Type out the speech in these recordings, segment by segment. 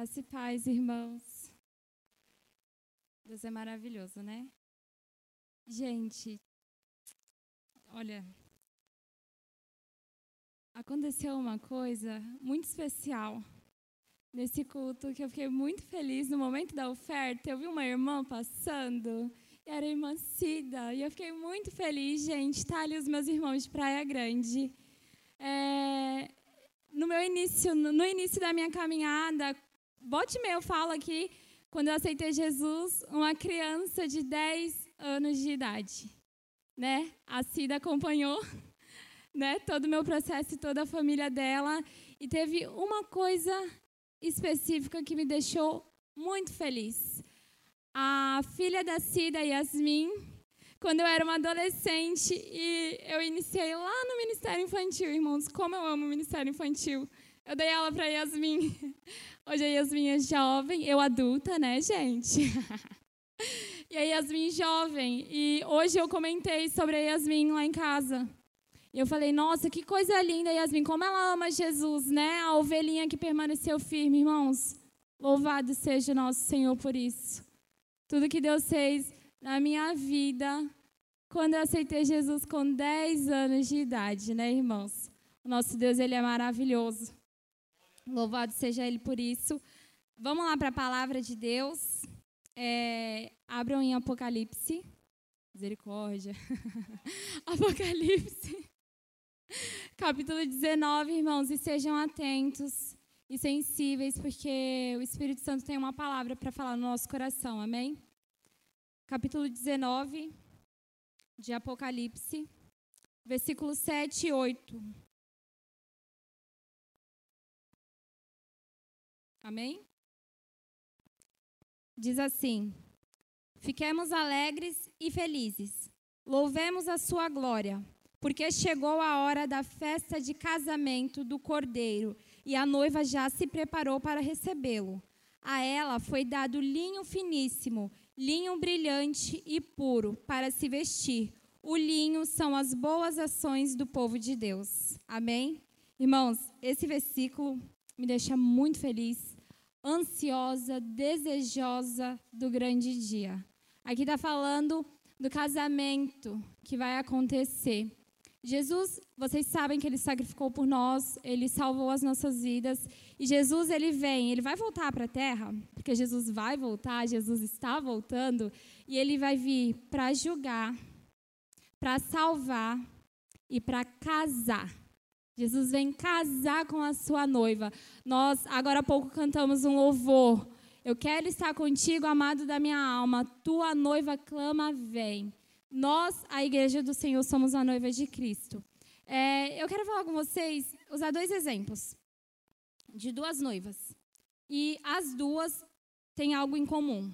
Graça e paz, irmãos. Deus é maravilhoso, né? Gente, olha, aconteceu uma coisa muito especial nesse culto que eu fiquei muito feliz no momento da oferta. Eu vi uma irmã passando, e era a irmã Cida, e eu fiquei muito feliz, gente. Tá ali os meus irmãos de Praia Grande. É, no meu início, no início da minha caminhada, bote meia eu falo aqui, quando eu aceitei Jesus, uma criança de 10 anos de idade, né? A Cida acompanhou, né, todo o meu processo e toda a família dela, e teve uma coisa específica que me deixou muito feliz. A filha da Cida, Yasmin, quando eu era uma adolescente e eu iniciei lá no Ministério Infantil, irmãos, como eu amo o Ministério Infantil. Eu dei aula para Yasmin. Hoje a Yasmin é jovem, eu adulta, né, gente? e a Yasmin jovem. E hoje eu comentei sobre a Yasmin lá em casa. E eu falei, nossa, que coisa linda, Yasmin, como ela ama Jesus, né? A ovelhinha que permaneceu firme, irmãos. Louvado seja nosso Senhor por isso. Tudo que Deus fez na minha vida, quando eu aceitei Jesus com 10 anos de idade, né, irmãos? O nosso Deus, ele é maravilhoso. Louvado seja Ele por isso. Vamos lá para a palavra de Deus. É, abram em Apocalipse. Misericórdia. Apocalipse capítulo 19, irmãos, e sejam atentos e sensíveis, porque o Espírito Santo tem uma palavra para falar no nosso coração, amém? Capítulo 19 de Apocalipse, versículos 7 e 8. Amém? Diz assim: Fiquemos alegres e felizes, louvemos a sua glória porque chegou a hora da festa de casamento do cordeiro e a noiva já se preparou para recebê-lo. A ela foi dado linho finíssimo, linho brilhante e puro para se vestir. O linho são as boas ações do povo de Deus. Amém? Irmãos, esse versículo me deixa muito feliz, ansiosa, desejosa do grande dia. Aqui está falando do casamento que vai acontecer. Jesus, vocês sabem que ele sacrificou por nós, ele salvou as nossas vidas. E Jesus, ele vem, ele vai voltar para a terra, porque Jesus vai voltar, Jesus está voltando, e ele vai vir para julgar, para salvar e para casar. Jesus vem casar com a sua noiva. Nós, agora há pouco, cantamos um louvor. Eu quero estar contigo, amado da minha alma. Tua noiva clama, vem. Nós, a igreja do Senhor, somos a noiva de Cristo. É, eu quero falar com vocês, usar dois exemplos de duas noivas. E as duas têm algo em comum.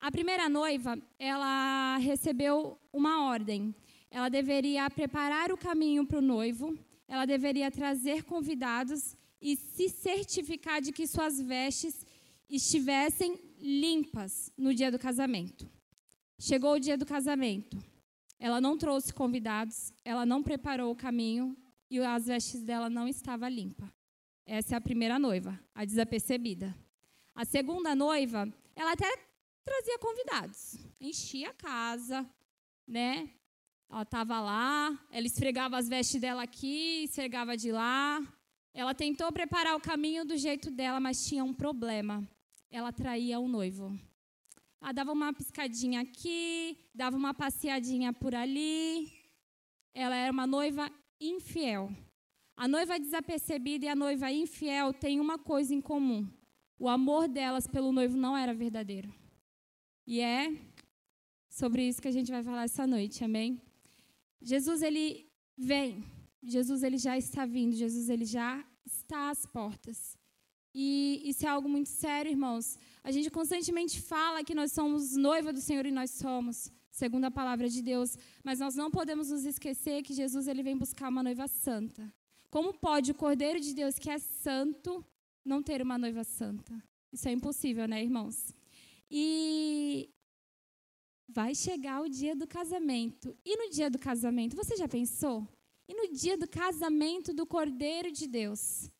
A primeira noiva, ela recebeu uma ordem. Ela deveria preparar o caminho para o noivo, ela deveria trazer convidados e se certificar de que suas vestes estivessem limpas no dia do casamento. Chegou o dia do casamento. Ela não trouxe convidados, ela não preparou o caminho e as vestes dela não estavam limpas. Essa é a primeira noiva, a desapercebida. A segunda noiva, ela até trazia convidados, enchia a casa, né? Ela estava lá, ela esfregava as vestes dela aqui, esfregava de lá. Ela tentou preparar o caminho do jeito dela, mas tinha um problema. Ela traía o noivo. Ela dava uma piscadinha aqui, dava uma passeadinha por ali. Ela era uma noiva infiel. A noiva desapercebida e a noiva infiel têm uma coisa em comum: o amor delas pelo noivo não era verdadeiro. E é sobre isso que a gente vai falar essa noite, amém? Jesus ele vem, Jesus ele já está vindo, Jesus ele já está às portas. E isso é algo muito sério, irmãos. A gente constantemente fala que nós somos noiva do Senhor e nós somos, segundo a palavra de Deus, mas nós não podemos nos esquecer que Jesus ele vem buscar uma noiva santa. Como pode o Cordeiro de Deus, que é santo, não ter uma noiva santa? Isso é impossível, né, irmãos? E vai chegar o dia do casamento. E no dia do casamento, você já pensou? E no dia do casamento do Cordeiro de Deus?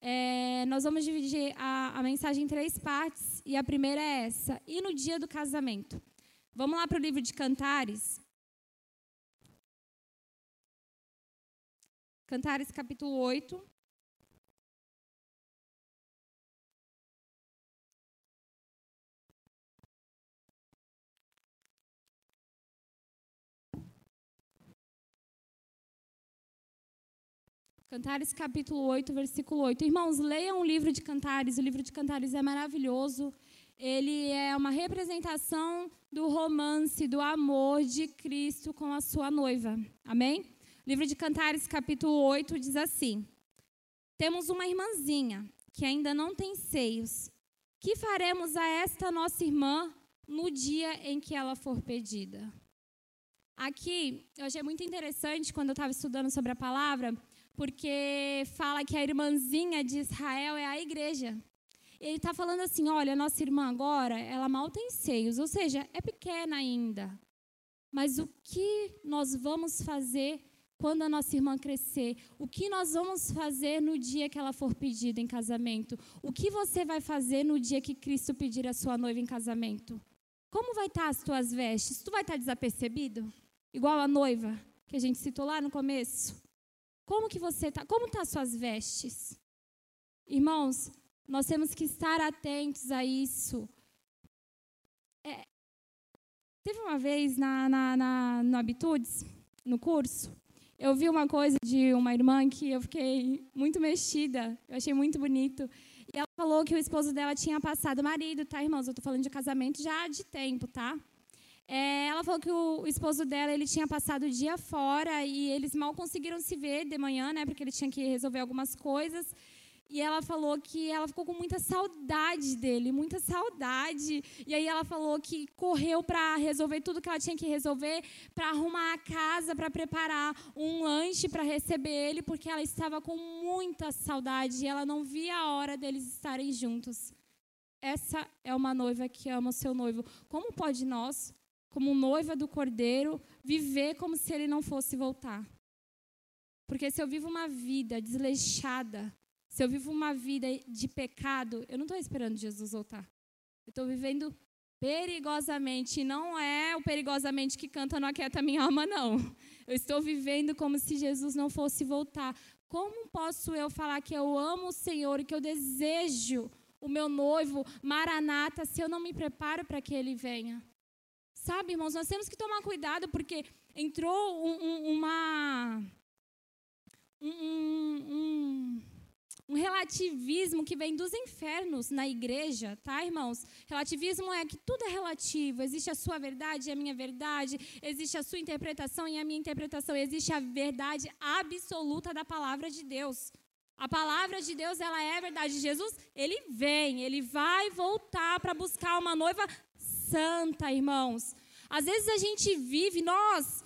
É, nós vamos dividir a, a mensagem em três partes, e a primeira é essa: e no dia do casamento. Vamos lá para o livro de Cantares. Cantares, capítulo 8. Cantares capítulo 8, versículo 8. Irmãos, leiam o livro de Cantares. O livro de Cantares é maravilhoso. Ele é uma representação do romance, do amor de Cristo com a sua noiva. Amém? Livro de Cantares capítulo 8 diz assim: Temos uma irmãzinha que ainda não tem seios. Que faremos a esta nossa irmã no dia em que ela for pedida? Aqui, eu achei muito interessante quando eu estava estudando sobre a palavra, porque fala que a irmãzinha de Israel é a igreja. Ele está falando assim: olha, nossa irmã agora, ela mal tem seios, ou seja, é pequena ainda. Mas o que nós vamos fazer quando a nossa irmã crescer? O que nós vamos fazer no dia que ela for pedida em casamento? O que você vai fazer no dia que Cristo pedir a sua noiva em casamento? Como vai estar as tuas vestes? Tu vai estar desapercebido? Igual a noiva que a gente citou lá no começo? Como que você está? Como estão tá as suas vestes? Irmãos, nós temos que estar atentos a isso. É, teve uma vez na, na, na, no Habitudes, no curso, eu vi uma coisa de uma irmã que eu fiquei muito mexida, eu achei muito bonito. E ela falou que o esposo dela tinha passado, marido, tá, irmãos? Eu estou falando de casamento já de tempo, tá? É, ela falou que o, esposo dela ele tinha passado o dia fora e eles mal conseguiram se ver de manhã, né? Porque ele tinha que resolver algumas coisas. E ela falou que ela ficou com muita saudade dele, muita saudade. E aí ela falou que correu para resolver tudo que ela tinha que resolver, para arrumar a casa, para preparar um lanche para receber ele, porque ela estava com muita saudade e ela não via a hora deles estarem juntos. Essa é uma noiva que ama o seu noivo. Como pode nós, como noiva do cordeiro, viver como se ele não fosse voltar. Porque se eu vivo uma vida desleixada, se eu vivo uma vida de pecado, eu não estou esperando Jesus voltar. Eu estou vivendo perigosamente. E não é o perigosamente que canta no Aquieta Minha Alma, não. Eu estou vivendo como se Jesus não fosse voltar. Como posso eu falar que eu amo o Senhor e que eu desejo o meu noivo, Maranata, se eu não me preparo para que ele venha? Sabe, irmãos, nós temos que tomar cuidado porque entrou um, um, uma. Um, um, relativismo que vem dos infernos na igreja, tá, irmãos? Relativismo é que tudo é relativo. Existe a sua verdade e a minha verdade, existe a sua interpretação e a minha interpretação, existe a verdade absoluta da palavra de Deus. A palavra de Deus, ela é a verdade. Jesus, ele vem, ele vai voltar para buscar uma noiva santa, irmãos. Às vezes a gente vive, nós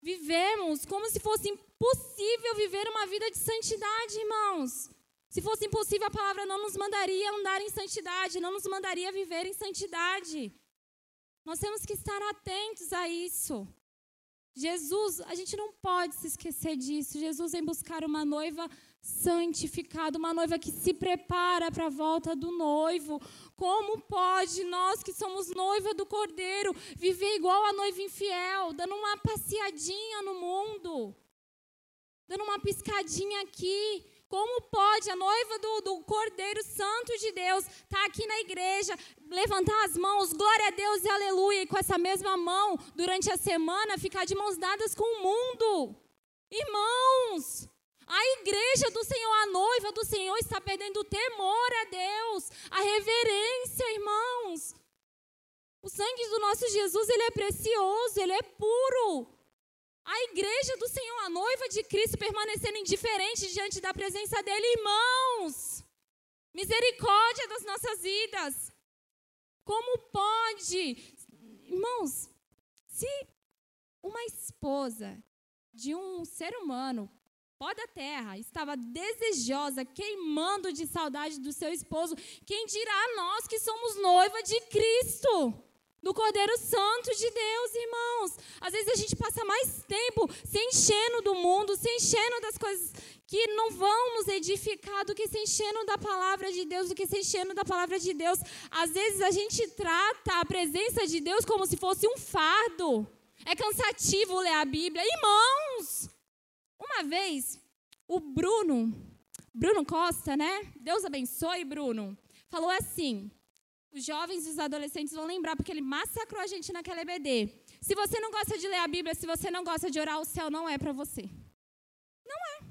vivemos como se fosse impossível viver uma vida de santidade, irmãos. Se fosse impossível, a palavra não nos mandaria andar em santidade, não nos mandaria viver em santidade. Nós temos que estar atentos a isso. Jesus, a gente não pode se esquecer disso. Jesus vem buscar uma noiva santificada, uma noiva que se prepara para a volta do noivo. Como pode nós que somos noiva do Cordeiro viver igual a noiva infiel, dando uma passeadinha no mundo, dando uma piscadinha aqui? Como pode a noiva do, do Cordeiro Santo de Deus estar tá aqui na igreja, levantar as mãos, glória a Deus e aleluia, e com essa mesma mão, durante a semana, ficar de mãos dadas com o mundo? Irmãos, a igreja do Senhor, a noiva do Senhor, está perdendo o temor a Deus, a reverência, irmãos. O sangue do nosso Jesus, ele é precioso, ele é puro. A igreja do Senhor, a noiva de Cristo, permanecendo indiferente diante da presença dele, irmãos. Misericórdia das nossas vidas. Como pode, irmãos, se uma esposa de um ser humano pó da terra, estava desejosa, queimando de saudade do seu esposo, quem dirá nós que somos noiva de Cristo? do Cordeiro Santo de Deus, irmãos. Às vezes a gente passa mais tempo se enchendo do mundo, se enchendo das coisas que não vão nos edificar do que se enchendo da palavra de Deus, do que se enchendo da palavra de Deus. Às vezes a gente trata a presença de Deus como se fosse um fardo. É cansativo ler a Bíblia. Irmãos, uma vez o Bruno, Bruno Costa, né? Deus abençoe, Bruno, falou assim: os jovens e os adolescentes vão lembrar, porque ele massacrou a gente naquela EBD. Se você não gosta de ler a Bíblia, se você não gosta de orar, o céu não é para você. Não é.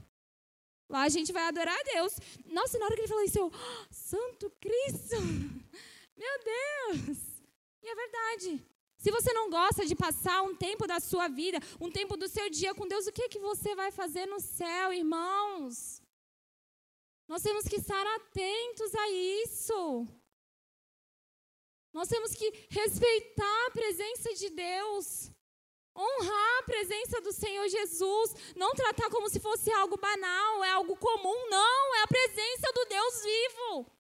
Lá a gente vai adorar a Deus. Nossa, na hora que ele falou isso, eu, oh, Santo Cristo! Meu Deus! E é verdade. Se você não gosta de passar um tempo da sua vida, um tempo do seu dia com Deus, o que, que você vai fazer no céu, irmãos? Nós temos que estar atentos a isso. Nós temos que respeitar a presença de Deus, honrar a presença do Senhor Jesus, não tratar como se fosse algo banal, é algo comum, não, é a presença do Deus vivo,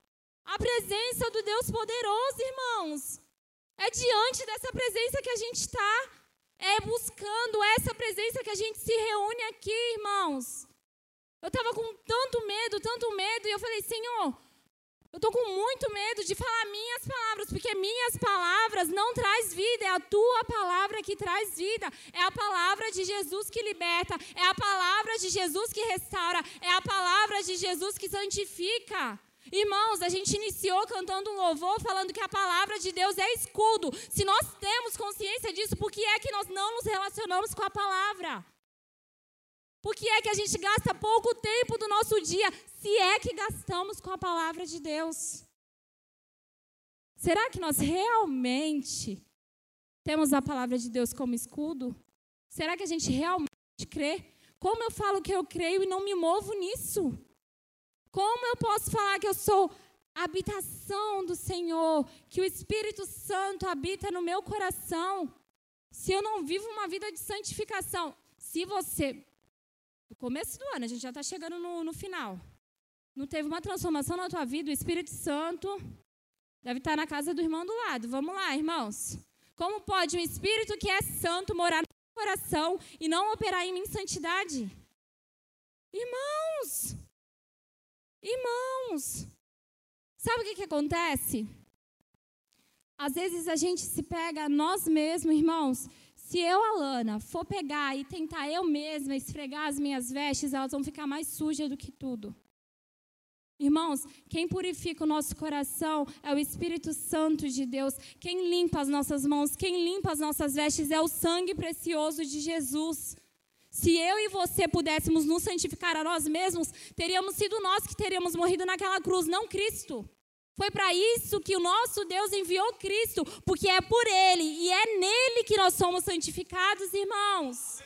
a presença do Deus poderoso, irmãos. É diante dessa presença que a gente está, é buscando essa presença que a gente se reúne aqui, irmãos. Eu estava com tanto medo, tanto medo, e eu falei, Senhor, eu estou com muito medo de falar minhas palavras, porque minhas palavras não traz vida, é a tua palavra que traz vida. É a palavra de Jesus que liberta, é a palavra de Jesus que restaura, é a palavra de Jesus que santifica. Irmãos, a gente iniciou cantando um louvor falando que a palavra de Deus é escudo. Se nós temos consciência disso, por que é que nós não nos relacionamos com a palavra? Por que é que a gente gasta pouco tempo do nosso dia, se é que gastamos com a palavra de Deus? Será que nós realmente temos a palavra de Deus como escudo? Será que a gente realmente crê? Como eu falo que eu creio e não me movo nisso? Como eu posso falar que eu sou habitação do Senhor, que o Espírito Santo habita no meu coração, se eu não vivo uma vida de santificação? Se você do começo do ano, a gente já está chegando no, no final. Não teve uma transformação na tua vida, o Espírito Santo deve estar tá na casa do irmão do lado. Vamos lá, irmãos. Como pode um Espírito que é santo morar no coração e não operar em mim santidade? Irmãos, irmãos, sabe o que, que acontece? Às vezes a gente se pega nós mesmos, irmãos, se eu, Alana, for pegar e tentar eu mesma esfregar as minhas vestes, elas vão ficar mais sujas do que tudo. Irmãos, quem purifica o nosso coração é o Espírito Santo de Deus. Quem limpa as nossas mãos, quem limpa as nossas vestes é o sangue precioso de Jesus. Se eu e você pudéssemos nos santificar a nós mesmos, teríamos sido nós que teríamos morrido naquela cruz, não Cristo. Foi para isso que o nosso Deus enviou Cristo, porque é por Ele e é nele que nós somos santificados, irmãos.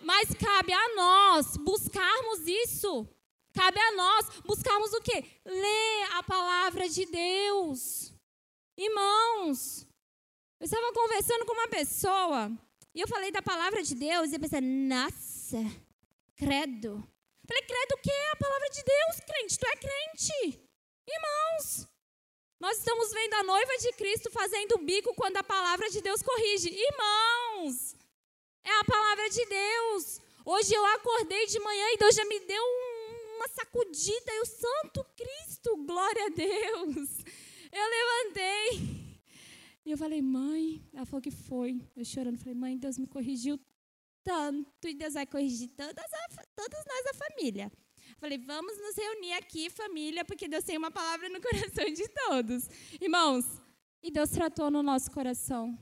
Mas cabe a nós buscarmos isso. Cabe a nós buscarmos o quê? Ler a palavra de Deus. Irmãos, eu estava conversando com uma pessoa e eu falei da palavra de Deus e eu pensei, nossa, credo. Falei, credo o quê? A palavra de Deus, crente, tu é crente. Irmãos, nós estamos vendo a noiva de Cristo fazendo bico quando a palavra de Deus corrige. Irmãos, é a palavra de Deus. Hoje eu acordei de manhã e Deus já me deu um, uma sacudida. Eu, Santo Cristo, glória a Deus. Eu levantei. E eu falei, mãe, ela falou que foi. Eu chorando, falei, mãe, Deus me corrigiu tanto e Deus vai corrigir todas, a, todas nós, a família. Falei, vamos nos reunir aqui, família, porque Deus tem uma palavra no coração de todos. Irmãos, e Deus tratou no nosso coração.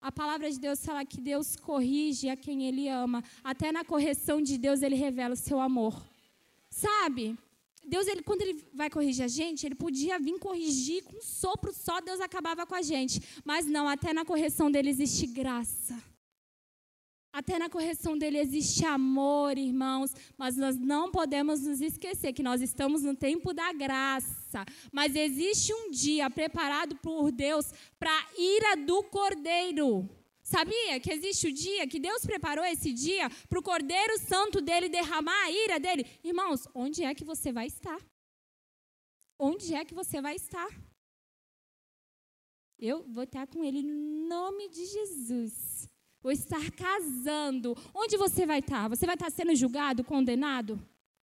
A palavra de Deus fala que Deus corrige a quem Ele ama. Até na correção de Deus Ele revela o seu amor. Sabe? Deus, ele, quando Ele vai corrigir a gente, Ele podia vir corrigir com um sopro só, Deus acabava com a gente. Mas não, até na correção dele existe graça. Até na correção dele existe amor, irmãos, mas nós não podemos nos esquecer que nós estamos no tempo da graça. Mas existe um dia preparado por Deus para a ira do cordeiro. Sabia que existe o dia que Deus preparou esse dia para o Cordeiro Santo dele derramar a ira dele? Irmãos, onde é que você vai estar? Onde é que você vai estar? Eu vou estar com ele no nome de Jesus. Vou estar casando. Onde você vai estar? Você vai estar sendo julgado, condenado?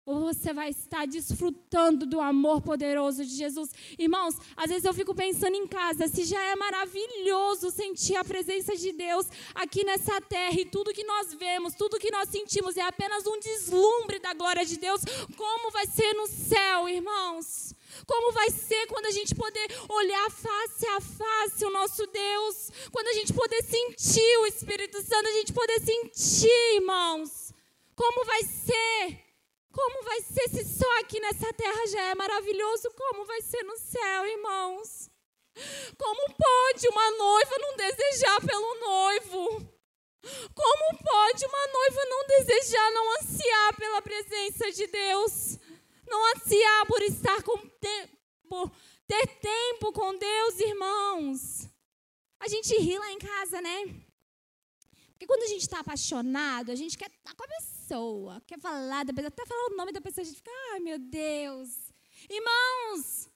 Ou você vai estar desfrutando do amor poderoso de Jesus? Irmãos, às vezes eu fico pensando em casa, se já é maravilhoso sentir a presença de Deus aqui nessa terra e tudo que nós vemos, tudo que nós sentimos é apenas um deslumbre da glória de Deus, como vai ser no céu, irmãos? Como vai ser quando a gente poder olhar face a face o nosso Deus? Quando a gente poder sentir o Espírito Santo, a gente poder sentir, irmãos? Como vai ser? Como vai ser se só aqui nessa terra já é maravilhoso? Como vai ser no céu, irmãos? Como pode uma noiva não desejar pelo noivo? Como pode uma noiva não desejar, não ansiar pela presença de Deus? Não ansiar por estar com por ter tempo com Deus, irmãos? A gente ri lá em casa, né? Porque quando a gente está apaixonado, a gente quer estar com a pessoa, quer falar da pessoa, até falar o nome da pessoa, a gente fica, ai meu Deus. Irmãos,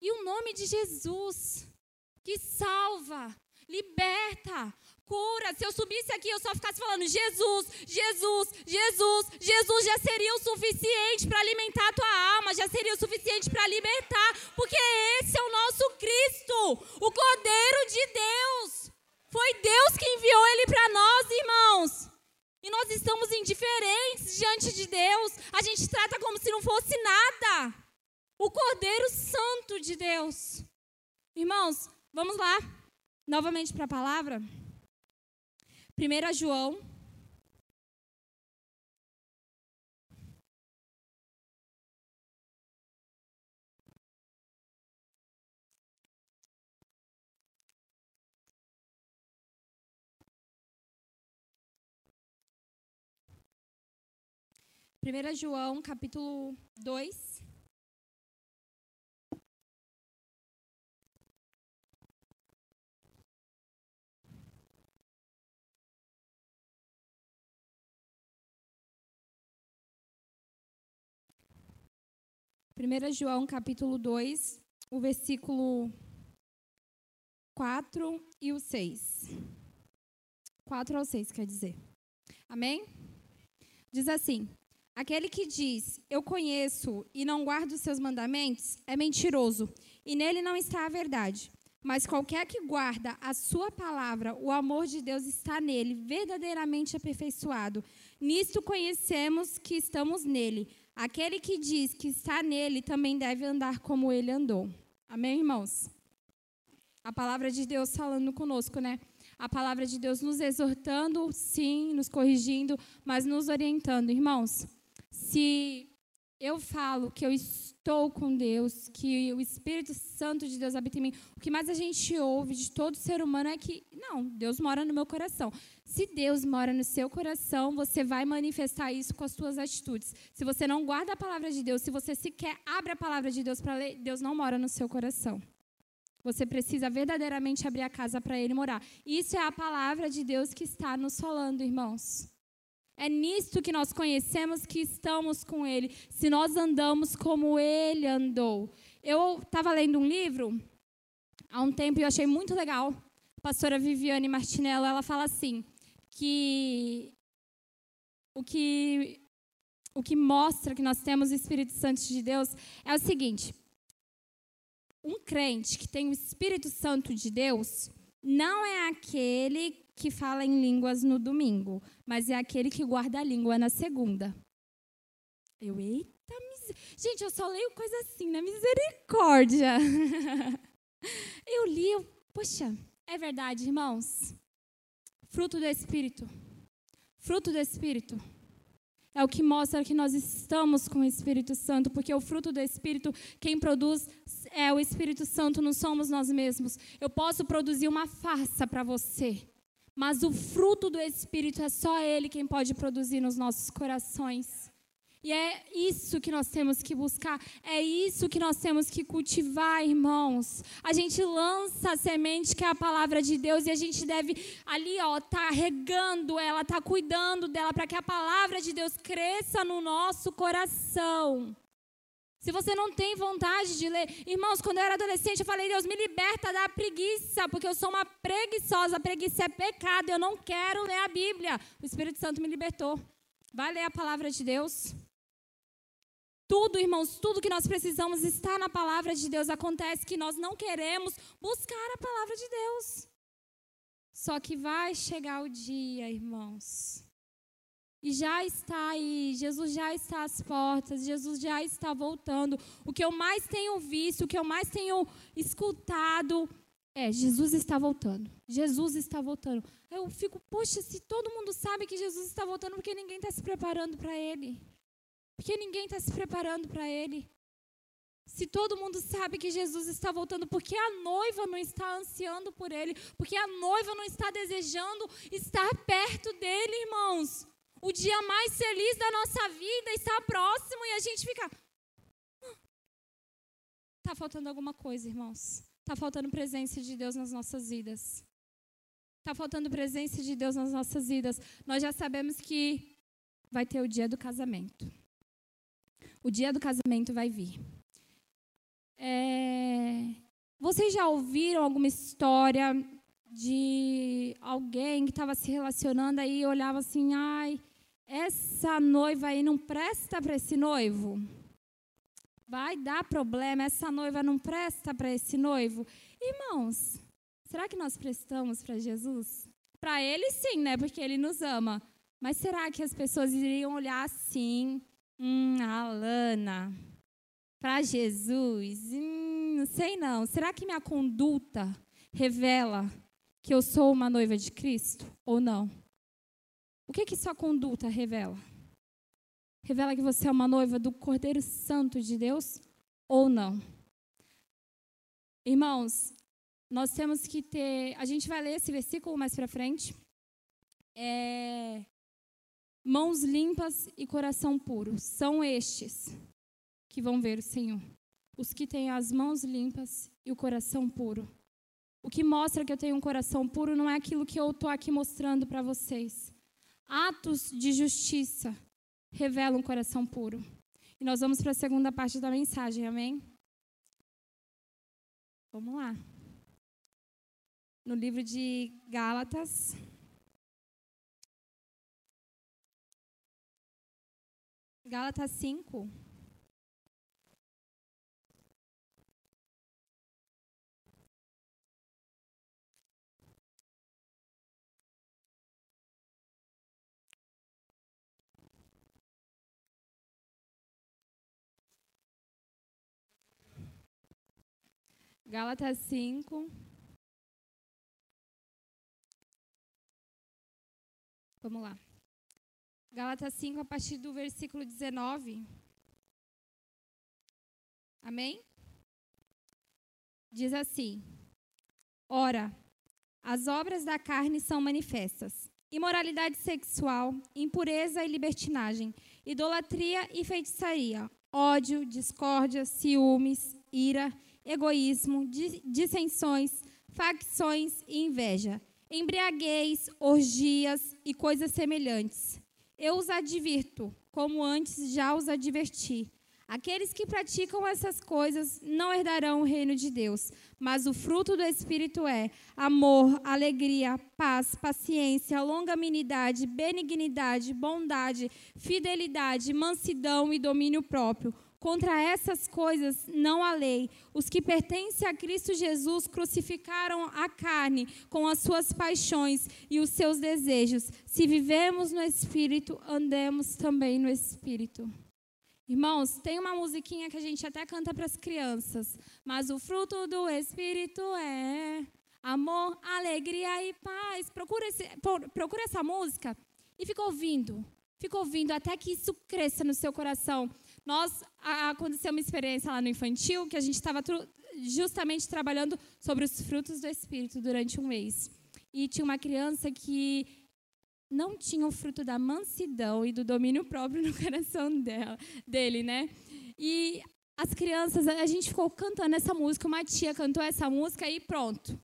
e o nome de Jesus, que salva, liberta, cura. Se eu subisse aqui, eu só ficasse falando Jesus, Jesus, Jesus, Jesus já seria o suficiente para alimentar a tua alma, já seria o suficiente para libertar, porque esse é o nosso Cristo, o Cordeiro de Deus. Foi Deus que enviou ele para nós, irmãos. E nós estamos indiferentes diante de Deus. A gente trata como se não fosse nada. O Cordeiro Santo de Deus. Irmãos, vamos lá. Novamente para a palavra. 1 João 1 João, capítulo 2. Primeira João, capítulo 2, o versículo 4 e o 6. 4 ao 6, quer dizer. Amém? Diz assim: Aquele que diz, eu conheço e não guardo os seus mandamentos, é mentiroso, e nele não está a verdade. Mas qualquer que guarda a sua palavra, o amor de Deus está nele, verdadeiramente aperfeiçoado. Nisto conhecemos que estamos nele. Aquele que diz que está nele também deve andar como ele andou. Amém, irmãos? A palavra de Deus falando conosco, né? A palavra de Deus nos exortando, sim, nos corrigindo, mas nos orientando, irmãos se eu falo que eu estou com Deus, que o Espírito Santo de Deus habita em mim, o que mais a gente ouve de todo ser humano é que, não, Deus mora no meu coração. Se Deus mora no seu coração, você vai manifestar isso com as suas atitudes. Se você não guarda a palavra de Deus, se você sequer abre a palavra de Deus para ler, Deus não mora no seu coração. Você precisa verdadeiramente abrir a casa para Ele morar. Isso é a palavra de Deus que está nos falando, irmãos. É nisto que nós conhecemos que estamos com Ele, se nós andamos como Ele andou. Eu estava lendo um livro há um tempo e eu achei muito legal. A pastora Viviane Martinello, ela fala assim, que o que o que mostra que nós temos o Espírito Santo de Deus é o seguinte: um crente que tem o Espírito Santo de Deus não é aquele que fala em línguas no domingo, mas é aquele que guarda a língua na segunda. Eu, eita, mis... gente, eu só leio coisa assim, na né? misericórdia. eu li, eu, poxa, é verdade, irmãos. Fruto do Espírito. Fruto do Espírito. É o que mostra que nós estamos com o Espírito Santo, porque o fruto do Espírito, quem produz é o Espírito Santo, não somos nós mesmos. Eu posso produzir uma farsa para você, mas o fruto do Espírito é só Ele quem pode produzir nos nossos corações. E é isso que nós temos que buscar, é isso que nós temos que cultivar, irmãos. A gente lança a semente que é a palavra de Deus e a gente deve ali, ó, tá regando ela, tá cuidando dela para que a palavra de Deus cresça no nosso coração. Se você não tem vontade de ler, irmãos, quando eu era adolescente, eu falei: Deus, me liberta da preguiça, porque eu sou uma preguiçosa. Preguiça é pecado, eu não quero ler a Bíblia. O Espírito Santo me libertou. Vai ler a palavra de Deus. Tudo, irmãos, tudo que nós precisamos está na palavra de Deus. Acontece que nós não queremos buscar a palavra de Deus. Só que vai chegar o dia, irmãos, e já está aí, Jesus já está às portas, Jesus já está voltando. O que eu mais tenho visto, o que eu mais tenho escutado é: Jesus está voltando. Jesus está voltando. Eu fico, poxa, se todo mundo sabe que Jesus está voltando, por que ninguém está se preparando para ele? Porque ninguém está se preparando para ele. Se todo mundo sabe que Jesus está voltando, por que a noiva não está ansiando por ele? Porque a noiva não está desejando estar perto dele, irmãos? O dia mais feliz da nossa vida está próximo e a gente fica. Está faltando alguma coisa, irmãos. Está faltando presença de Deus nas nossas vidas. Está faltando presença de Deus nas nossas vidas. Nós já sabemos que vai ter o dia do casamento. O dia do casamento vai vir. É... Vocês já ouviram alguma história de alguém que estava se relacionando aí olhava assim, ai, essa noiva aí não presta para esse noivo? Vai dar problema, essa noiva não presta para esse noivo? Irmãos, será que nós prestamos para Jesus? Para ele sim, né? Porque ele nos ama. Mas será que as pessoas iriam olhar assim? Hum, Alana, para Jesus? Hum, não sei não. Será que minha conduta revela que eu sou uma noiva de Cristo ou não? O que que sua conduta revela? Revela que você é uma noiva do Cordeiro Santo de Deus ou não? Irmãos, nós temos que ter. A gente vai ler esse versículo mais para frente. É, mãos limpas e coração puro. São estes que vão ver o Senhor. Os que têm as mãos limpas e o coração puro. O que mostra que eu tenho um coração puro não é aquilo que eu estou aqui mostrando para vocês atos de justiça revelam um coração puro. E nós vamos para a segunda parte da mensagem, amém? Vamos lá. No livro de Gálatas. Gálatas 5. Gálatas 5. Vamos lá. Gálatas 5, a partir do versículo 19. Amém? Diz assim: Ora, as obras da carne são manifestas: imoralidade sexual, impureza e libertinagem, idolatria e feitiçaria, ódio, discórdia, ciúmes, ira egoísmo, dissensões, facções e inveja, embriaguez, orgias e coisas semelhantes. Eu os advirto, como antes já os adverti. Aqueles que praticam essas coisas não herdarão o reino de Deus, mas o fruto do Espírito é amor, alegria, paz, paciência, longanimidade, benignidade, bondade, fidelidade, mansidão e domínio próprio. Contra essas coisas não há lei. Os que pertencem a Cristo Jesus crucificaram a carne com as suas paixões e os seus desejos. Se vivemos no Espírito, andemos também no Espírito. Irmãos, tem uma musiquinha que a gente até canta para as crianças, mas o fruto do Espírito é amor, alegria e paz. Procura, esse, procura essa música e fica ouvindo, fica ouvindo até que isso cresça no seu coração. Nós aconteceu uma experiência lá no infantil que a gente estava justamente trabalhando sobre os frutos do Espírito durante um mês. E tinha uma criança que não tinha o fruto da mansidão e do domínio próprio no coração dela, dele, né? E as crianças, a gente ficou cantando essa música, uma tia cantou essa música e pronto.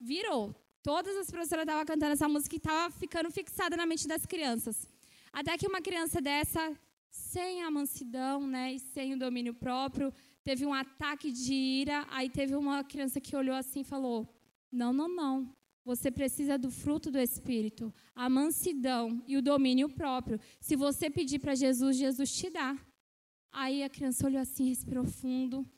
Virou. Todas as professoras estavam cantando essa música e estava ficando fixada na mente das crianças. Até que uma criança dessa sem a mansidão, né, e sem o domínio próprio, teve um ataque de ira, aí teve uma criança que olhou assim e falou: "Não, não, não. Você precisa do fruto do espírito, a mansidão e o domínio próprio. Se você pedir para Jesus, Jesus te dá." Aí a criança olhou assim, respirou fundo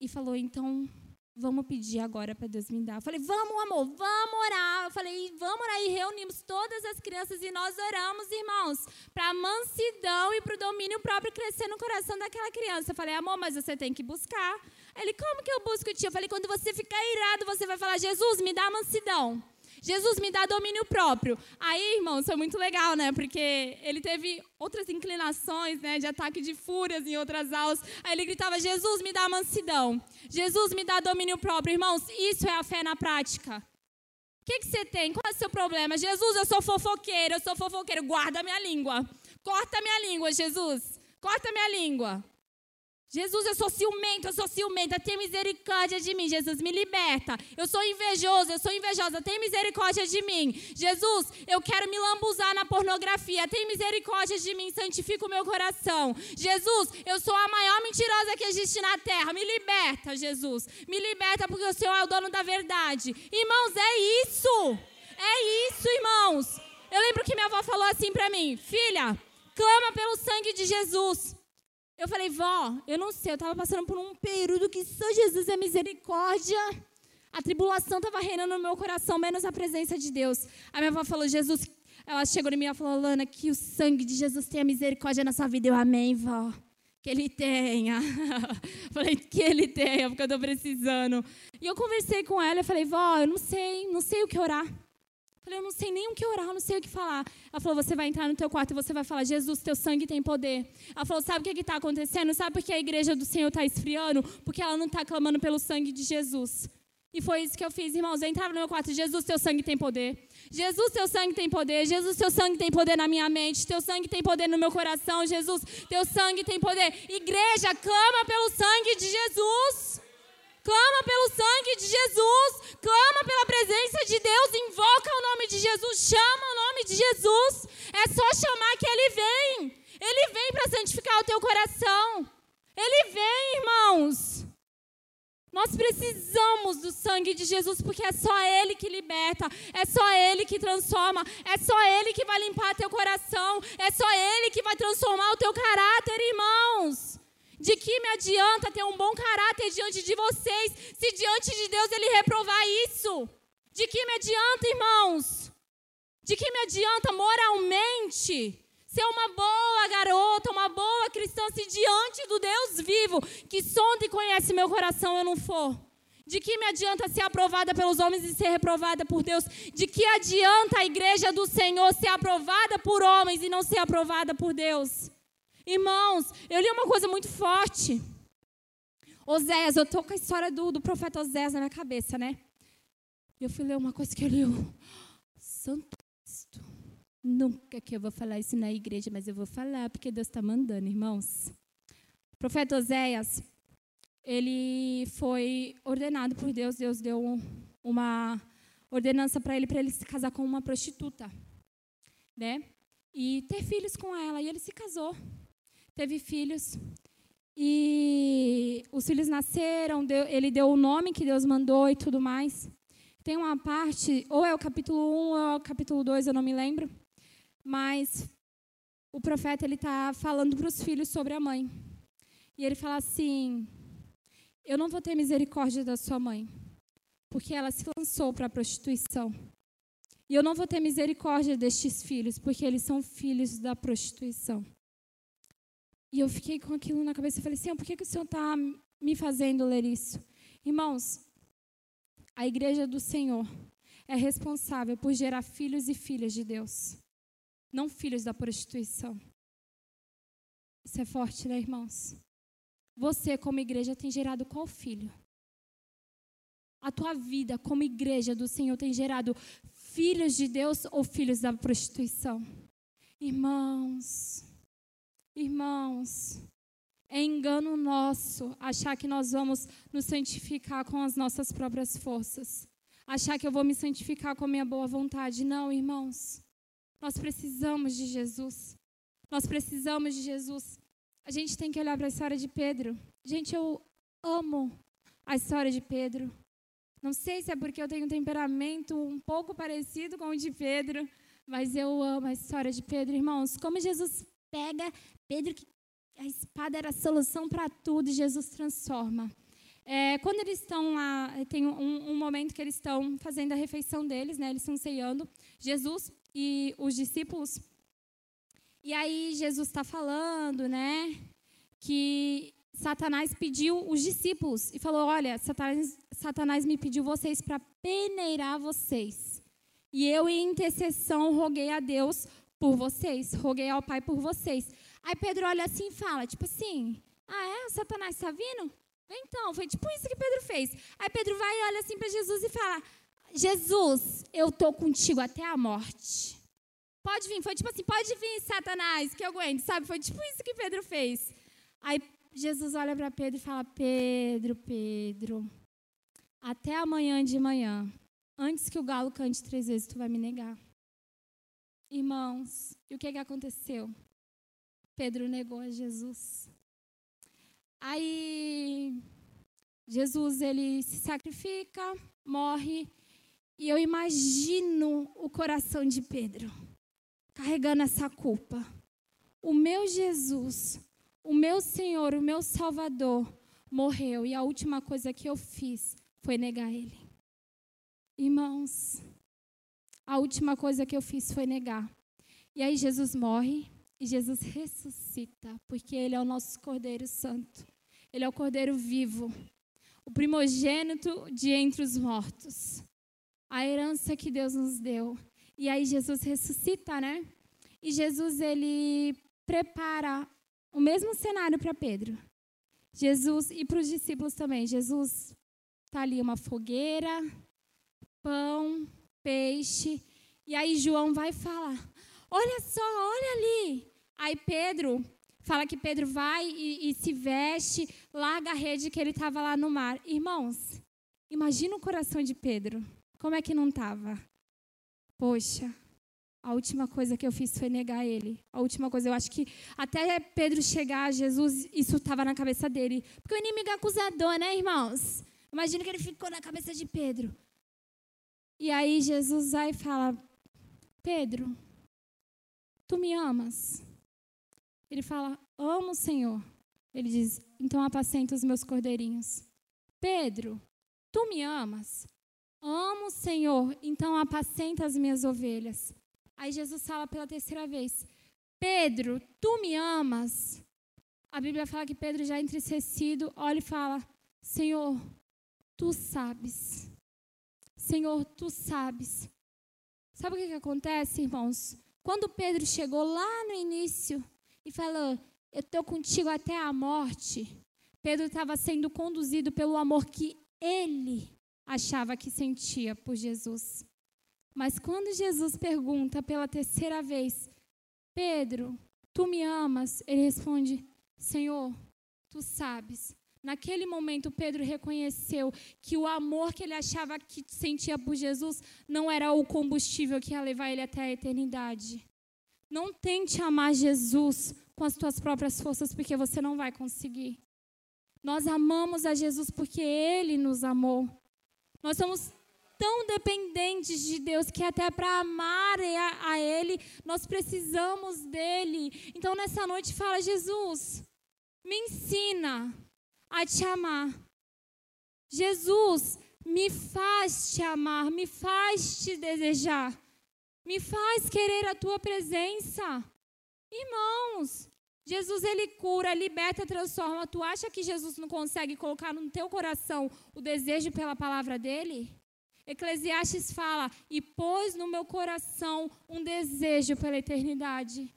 e falou: "Então, Vamos pedir agora para Deus me dar. Eu falei, vamos, amor, vamos orar. Eu falei, vamos orar. E reunimos todas as crianças e nós oramos, irmãos, para a mansidão e para o domínio próprio crescer no coração daquela criança. Eu falei, amor, mas você tem que buscar. Ele, como que eu busco, tia? Eu falei, quando você ficar irado, você vai falar, Jesus, me dá mansidão. Jesus me dá domínio próprio. Aí, irmãos, foi muito legal, né? Porque ele teve outras inclinações, né? De ataque de fúrias em outras aulas. Aí ele gritava: Jesus me dá mansidão. Jesus me dá domínio próprio. Irmãos, isso é a fé na prática. O que, que você tem? Qual é o seu problema? Jesus, eu sou fofoqueiro, eu sou fofoqueiro. Guarda minha língua. Corta minha língua, Jesus. Corta minha língua. Jesus, eu sou ciumento, eu sou ciumenta, tem misericórdia de mim. Jesus, me liberta. Eu sou invejoso, eu sou invejosa, tem misericórdia de mim. Jesus, eu quero me lambuzar na pornografia, tem misericórdia de mim, santifica o meu coração. Jesus, eu sou a maior mentirosa que existe na terra, me liberta, Jesus. Me liberta porque o Senhor é o dono da verdade. Irmãos, é isso. É isso, irmãos. Eu lembro que minha avó falou assim para mim: Filha, clama pelo sangue de Jesus. Eu falei, vó, eu não sei, eu estava passando por um período que só Jesus é misericórdia. A tribulação estava reinando no meu coração, menos a presença de Deus. A minha avó falou, Jesus, ela chegou em mim e falou, Lana, que o sangue de Jesus tenha misericórdia na sua vida. Eu, amém, vó. Que ele tenha. falei, que ele tenha, porque eu estou precisando. E eu conversei com ela, eu falei, vó, eu não sei, não sei o que orar. Falei, eu não sei nem o que orar, não sei o que falar. Ela falou, você vai entrar no teu quarto e você vai falar, Jesus, teu sangue tem poder. Ela falou, sabe o que está acontecendo? Sabe por que a igreja do Senhor está esfriando? Porque ela não está clamando pelo sangue de Jesus. E foi isso que eu fiz, irmãos. Eu entrava no meu quarto, Jesus, teu sangue tem poder. Jesus, teu sangue tem poder. Jesus, teu sangue tem poder na minha mente. Teu sangue tem poder no meu coração. Jesus, teu sangue tem poder. Igreja, clama pelo sangue de Jesus. Clama pelo sangue de Jesus, clama pela presença de Deus, invoca o nome de Jesus, chama o nome de Jesus. É só chamar que ele vem. Ele vem para santificar o teu coração. Ele vem, irmãos. Nós precisamos do sangue de Jesus, porque é só Ele que liberta, é só Ele que transforma, é só Ele que vai limpar teu coração, é só Ele que vai transformar o teu caráter, irmãos. De que me adianta ter um bom caráter diante de vocês se diante de Deus ele reprovar isso? De que me adianta, irmãos? De que me adianta moralmente ser uma boa garota, uma boa cristã se diante do Deus vivo que sonda e conhece meu coração eu não for? De que me adianta ser aprovada pelos homens e ser reprovada por Deus? De que adianta a igreja do Senhor ser aprovada por homens e não ser aprovada por Deus? Irmãos, eu li uma coisa muito forte. Oséias, eu estou com a história do, do profeta Oséias na minha cabeça, né? Eu fui ler uma coisa que eu li. Santo Cristo. Nunca que eu vou falar isso na igreja, mas eu vou falar porque Deus está mandando, irmãos. O profeta Oséias, ele foi ordenado por Deus. Deus deu uma ordenança para ele, para ele se casar com uma prostituta, né? E ter filhos com ela. E ele se casou teve filhos. E os filhos nasceram, ele deu o nome que Deus mandou e tudo mais. Tem uma parte, ou é o capítulo 1 ou é o capítulo 2, eu não me lembro. Mas o profeta ele está falando para os filhos sobre a mãe. E ele fala assim: Eu não vou ter misericórdia da sua mãe, porque ela se lançou para a prostituição. E eu não vou ter misericórdia destes filhos, porque eles são filhos da prostituição. E eu fiquei com aquilo na cabeça e falei, Senhor, por que, que o Senhor está me fazendo ler isso? Irmãos, a igreja do Senhor é responsável por gerar filhos e filhas de Deus, não filhos da prostituição. Isso é forte, né, irmãos? Você, como igreja, tem gerado qual filho? A tua vida, como igreja do Senhor, tem gerado filhos de Deus ou filhos da prostituição? Irmãos, Irmãos, é engano nosso achar que nós vamos nos santificar com as nossas próprias forças. Achar que eu vou me santificar com a minha boa vontade. Não, irmãos. Nós precisamos de Jesus. Nós precisamos de Jesus. A gente tem que olhar para a história de Pedro. Gente, eu amo a história de Pedro. Não sei se é porque eu tenho um temperamento um pouco parecido com o de Pedro, mas eu amo a história de Pedro, irmãos. Como Jesus pega Pedro, que a espada era a solução para tudo, e Jesus transforma. É, quando eles estão lá, tem um, um, momento que eles estão fazendo a refeição deles, né? Eles estão ceando, Jesus e os discípulos. E aí Jesus está falando, né? Que Satanás pediu os discípulos e falou: Olha, Satanás, Satanás me pediu vocês para peneirar vocês. E eu, em intercessão, roguei a Deus por vocês, roguei ao Pai por vocês. Aí Pedro olha assim e fala: Tipo assim, ah, é? O Satanás está vindo? Então, foi tipo isso que Pedro fez. Aí Pedro vai e olha assim para Jesus e fala: Jesus, eu tô contigo até a morte. Pode vir, foi tipo assim, pode vir, Satanás, que eu aguento, sabe? Foi tipo isso que Pedro fez. Aí Jesus olha para Pedro e fala: Pedro, Pedro, até amanhã de manhã, antes que o galo cante três vezes, tu vai me negar. Irmãos, e o que, que aconteceu? Pedro negou a Jesus. Aí Jesus ele se sacrifica, morre, e eu imagino o coração de Pedro carregando essa culpa. O meu Jesus, o meu Senhor, o meu Salvador morreu e a última coisa que eu fiz foi negar ele. Irmãos, a última coisa que eu fiz foi negar. E aí Jesus morre e Jesus ressuscita, porque ele é o nosso Cordeiro Santo. Ele é o Cordeiro vivo, o primogênito de entre os mortos. A herança que Deus nos deu. E aí Jesus ressuscita, né? E Jesus ele prepara o mesmo cenário para Pedro. Jesus e para os discípulos também. Jesus tá ali uma fogueira, pão, peixe, e aí João vai falar: "Olha só, olha ali". Aí Pedro Fala que Pedro vai e, e se veste, larga a rede que ele estava lá no mar. Irmãos, imagina o coração de Pedro. Como é que não estava? Poxa, a última coisa que eu fiz foi negar ele. A última coisa, eu acho que até Pedro chegar a Jesus, isso estava na cabeça dele. Porque o inimigo é acusador, né, irmãos? Imagina que ele ficou na cabeça de Pedro. E aí Jesus vai e fala: Pedro, tu me amas? Ele fala: Amo o Senhor. Ele diz: Então apacenta os meus cordeirinhos. Pedro, tu me amas? Amo o Senhor, então apacenta as minhas ovelhas. Aí Jesus fala pela terceira vez: Pedro, tu me amas? A Bíblia fala que Pedro, já entristecido, olha e fala: Senhor, tu sabes. Senhor, tu sabes. Sabe o que, que acontece, irmãos? Quando Pedro chegou lá no início, e falou: Eu estou contigo até a morte. Pedro estava sendo conduzido pelo amor que ele achava que sentia por Jesus. Mas quando Jesus pergunta pela terceira vez: Pedro, tu me amas? Ele responde: Senhor, tu sabes. Naquele momento, Pedro reconheceu que o amor que ele achava que sentia por Jesus não era o combustível que ia levar ele até a eternidade. Não tente amar Jesus com as tuas próprias forças, porque você não vai conseguir. Nós amamos a Jesus porque Ele nos amou. Nós somos tão dependentes de Deus que até para amar a, Ele, nós precisamos dEle. Então, nessa noite, fala: Jesus, me ensina a te amar. Jesus, me faz te amar, me faz te desejar. Me faz querer a tua presença. Irmãos, Jesus ele cura, liberta, transforma. Tu acha que Jesus não consegue colocar no teu coração o desejo pela palavra dele? Eclesiastes fala: "E pôs no meu coração um desejo pela eternidade".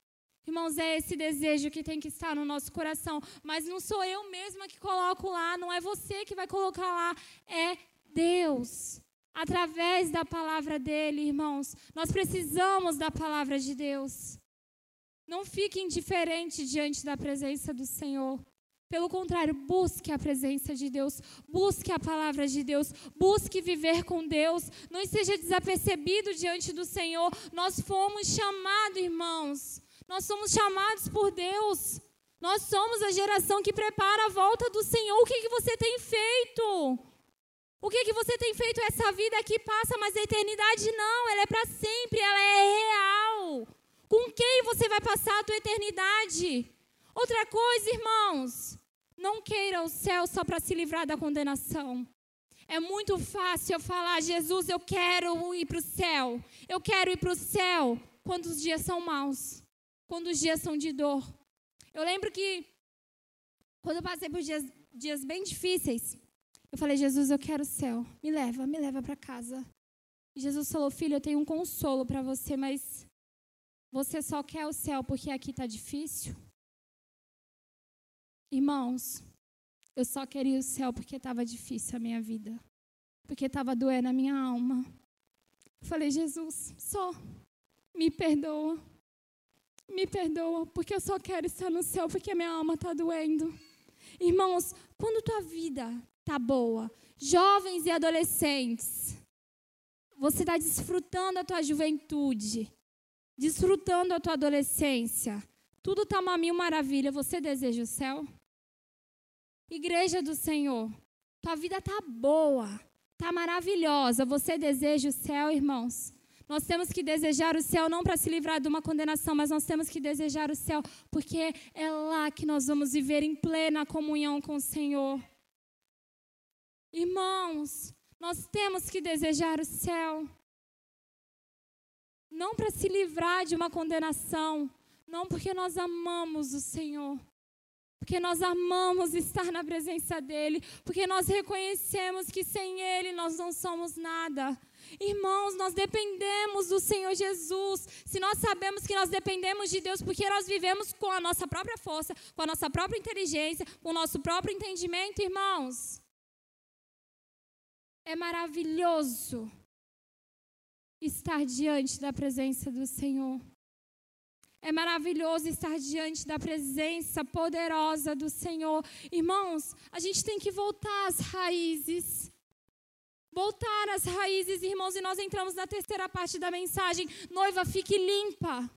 Irmãos, é esse desejo que tem que estar no nosso coração, mas não sou eu mesma que coloco lá, não é você que vai colocar lá, é Deus através da palavra dele, irmãos. Nós precisamos da palavra de Deus. Não fique indiferente diante da presença do Senhor. Pelo contrário, busque a presença de Deus, busque a palavra de Deus, busque viver com Deus, não esteja desapercebido diante do Senhor. Nós fomos chamados, irmãos, Nós somos chamados por Deus. Nós somos a geração que prepara a volta do Senhor. O que, que você tem feito? O que, que você tem feito? Essa vida aqui passa, mas a eternidade não. Ela é para sempre, ela é real. Com quem você vai passar a tua eternidade? Outra coisa, irmãos, não queira o céu só para se livrar da condenação. É muito fácil eu falar, Jesus, eu quero ir para o céu. Eu quero ir para o céu quando os dias são maus, quando os dias são de dor. Eu lembro que quando eu passei por dias, dias bem difíceis, eu falei, Jesus, eu quero o céu. Me leva, me leva para casa. E Jesus falou, filho, eu tenho um consolo para você, mas você só quer o céu porque aqui está difícil? Irmãos, eu só queria o céu porque estava difícil a minha vida. Porque estava doendo a minha alma. falei, Jesus, só me perdoa. Me perdoa, porque eu só quero estar no céu, porque minha alma está doendo. Irmãos, quando tua vida está boa, jovens e adolescentes, você está desfrutando a tua juventude, desfrutando a tua adolescência, tudo está uma mil maravilha, você deseja o céu? Igreja do Senhor, tua vida tá boa, tá maravilhosa. Você deseja o céu, irmãos? Nós temos que desejar o céu não para se livrar de uma condenação, mas nós temos que desejar o céu, porque é lá que nós vamos viver em plena comunhão com o Senhor. Irmãos, nós temos que desejar o céu. Não para se livrar de uma condenação, não porque nós amamos o Senhor, porque nós amamos estar na presença dEle, porque nós reconhecemos que sem Ele nós não somos nada. Irmãos, nós dependemos do Senhor Jesus. Se nós sabemos que nós dependemos de Deus, porque nós vivemos com a nossa própria força, com a nossa própria inteligência, com o nosso próprio entendimento, irmãos. É maravilhoso estar diante da presença do Senhor. É maravilhoso estar diante da presença poderosa do Senhor. Irmãos, a gente tem que voltar às raízes. Voltar às raízes, irmãos, e nós entramos na terceira parte da mensagem. Noiva, fique limpa.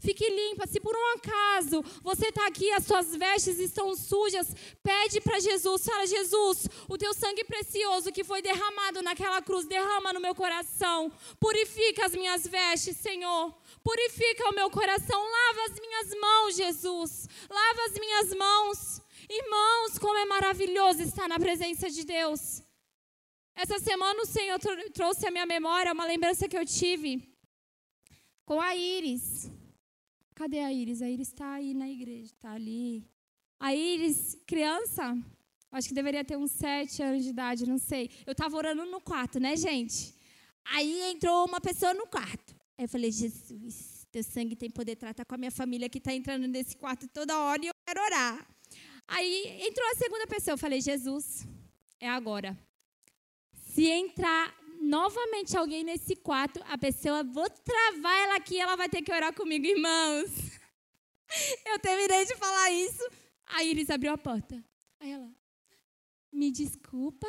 Fique limpa. Se por um acaso você está aqui, as suas vestes estão sujas, pede para Jesus. Fala, Jesus, o teu sangue precioso que foi derramado naquela cruz, derrama no meu coração. Purifica as minhas vestes, Senhor. Purifica o meu coração. Lava as minhas mãos, Jesus. Lava as minhas mãos. Irmãos, como é maravilhoso estar na presença de Deus. Essa semana o Senhor trouxe à minha memória uma lembrança que eu tive com a Iris. Cadê a Iris? A Iris está aí na igreja, está ali. A Iris, criança, acho que deveria ter uns sete anos de idade, não sei. Eu estava orando no quarto, né, gente? Aí entrou uma pessoa no quarto. Aí eu falei, Jesus, teu sangue tem poder tratar com a minha família que está entrando nesse quarto toda hora e eu quero orar. Aí entrou a segunda pessoa. Eu falei, Jesus, é agora. Se entrar novamente alguém nesse quarto, a pessoa, vou travar ela aqui, ela vai ter que orar comigo, irmãos. Eu terminei de falar isso. A Iris abriu a porta. Aí ela, me desculpa,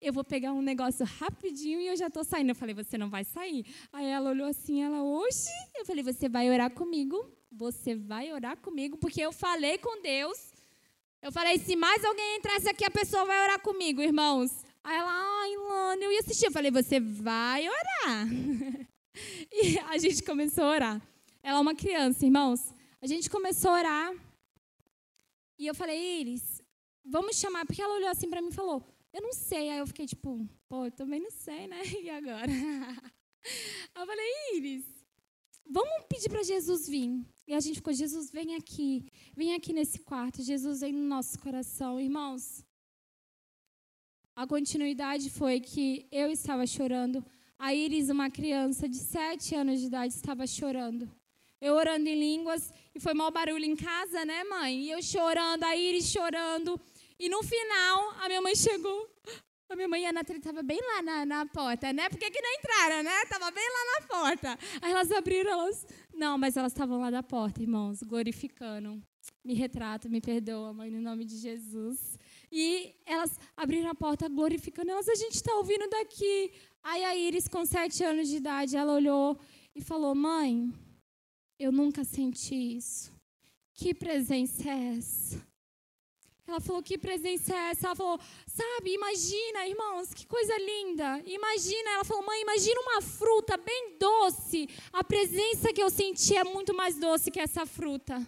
eu vou pegar um negócio rapidinho e eu já estou saindo. Eu falei, você não vai sair. Aí ela olhou assim, ela, oxe. Eu falei, você vai orar comigo. Você vai orar comigo, porque eu falei com Deus. Eu falei, se mais alguém entrasse aqui, a pessoa vai orar comigo, irmãos. Aí ela, ai, Lana, eu ia assistir. Eu falei, você vai orar. e a gente começou a orar. Ela é uma criança, irmãos. A gente começou a orar. E eu falei, Iris, vamos chamar. Porque ela olhou assim para mim e falou, eu não sei. Aí eu fiquei tipo, pô, eu também não sei, né? E agora? eu falei, Iris, vamos pedir para Jesus vir. E a gente ficou, Jesus, vem aqui. Vem aqui nesse quarto. Jesus vem no nosso coração. Irmãos, a continuidade foi que eu estava chorando. A Iris, uma criança de sete anos de idade, estava chorando. Eu orando em línguas e foi mau barulho em casa, né, mãe? E eu chorando, a Iris chorando. E no final, a minha mãe chegou. A minha mãe e a Nathalie estavam bem lá na, na porta, né? Por que, não entraram, né? Estava bem lá na porta. Aí elas abriram, elas. Não, mas elas estavam lá da porta, irmãos, glorificando. Me retrata, me perdoa, mãe, no nome de Jesus. E elas abriram a porta glorificando. Elas, a gente está ouvindo daqui. Aí a Iris, com sete anos de idade, ela olhou e falou: Mãe, Eu nunca senti isso. Que presença é essa? Ela falou: Que presença é essa? Ela falou: Sabe, imagina, irmãos, que coisa linda. Imagina, ela falou: Mãe, imagina uma fruta bem doce. A presença que eu senti é muito mais doce que essa fruta.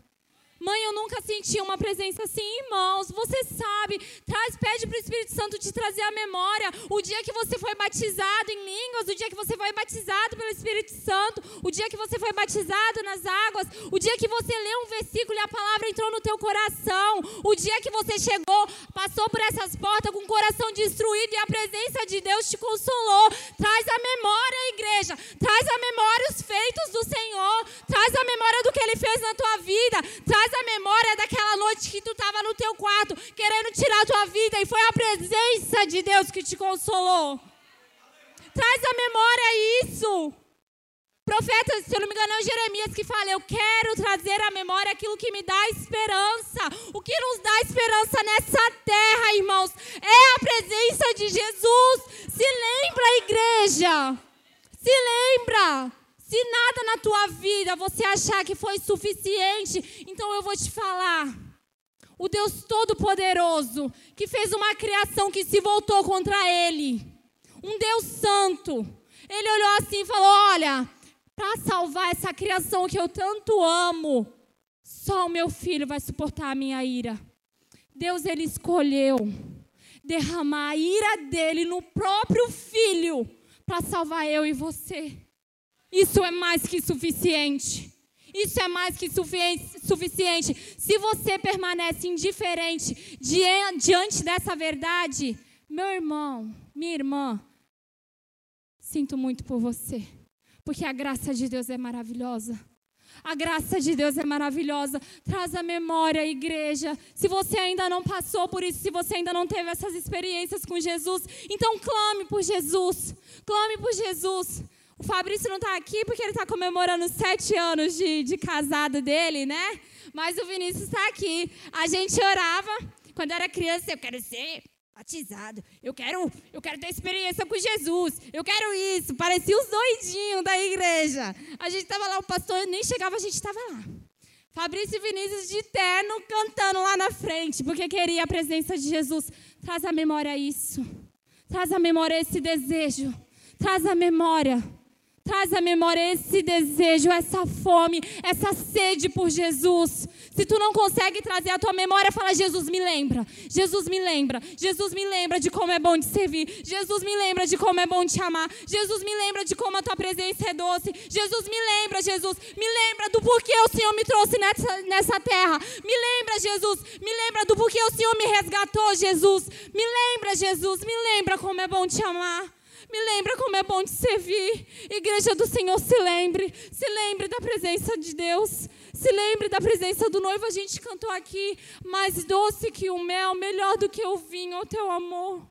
Mãe, eu nunca senti uma presença assim, irmãos. Você sabe, traz, pede para o Espírito Santo te trazer a memória. O dia que você foi batizado em línguas, o dia que você foi batizado pelo Espírito Santo, o dia que você foi batizado nas águas, o dia que você leu um versículo e a palavra entrou no teu coração, o dia que você chegou, passou por essas portas com o coração destruído e a presença de Deus te consolou. Traz a memória, igreja. Traz a memória os feitos do Senhor. Traz a memória do que Ele fez na tua vida. Traz Traz a memória daquela noite que tu estava no teu quarto, querendo tirar a tua vida, e foi a presença de Deus que te consolou. Traz a memória isso. Profeta, se eu não me engano, é Jeremias que fala: Eu quero trazer à memória aquilo que me dá esperança. O que nos dá esperança nessa terra, irmãos, é a presença de Jesus. Se lembra, igreja. Se lembra. Se nada na tua vida você achar que foi suficiente, então eu vou te falar. O Deus Todo-Poderoso, que fez uma criação que se voltou contra ele, um Deus Santo, ele olhou assim e falou: Olha, para salvar essa criação que eu tanto amo, só o meu filho vai suportar a minha ira. Deus, ele escolheu derramar a ira dele no próprio filho para salvar eu e você. Isso é mais que suficiente. Isso é mais que suficiente. Se você permanece indiferente diante dessa verdade, meu irmão, minha irmã, sinto muito por você, porque a graça de Deus é maravilhosa. A graça de Deus é maravilhosa. Traz a memória, igreja. Se você ainda não passou por isso, se você ainda não teve essas experiências com Jesus, então clame por Jesus. Clame por Jesus. O Fabrício não está aqui porque ele está comemorando sete anos de, de casado dele, né? Mas o Vinícius está aqui. A gente orava quando era criança, eu quero ser batizado. Eu quero, eu quero ter experiência com Jesus. Eu quero isso. Parecia os doidinhos da igreja. A gente estava lá, o pastor nem chegava, a gente estava lá. Fabrício e Vinícius de terno cantando lá na frente, porque queria a presença de Jesus. Traz à memória isso. Traz à memória esse desejo. Traz à memória Traz à memória esse desejo, essa fome, essa sede por Jesus. Se tu não consegue trazer a tua memória, fala: Jesus me lembra. Jesus me lembra. Jesus me lembra de como é bom te servir. Jesus me lembra de como é bom te amar. Jesus me lembra de como a tua presença é doce. Jesus me lembra, Jesus. Me lembra do porquê o Senhor me trouxe nessa, nessa terra. Me lembra, Jesus. Me lembra do porquê o Senhor me resgatou, Jesus. Me lembra, Jesus. Me lembra como é bom te amar. Me lembra como é bom te servir. Igreja do Senhor, se lembre. Se lembre da presença de Deus. Se lembre da presença do noivo. A gente cantou aqui. Mais doce que o mel, melhor do que o vinho, o teu amor.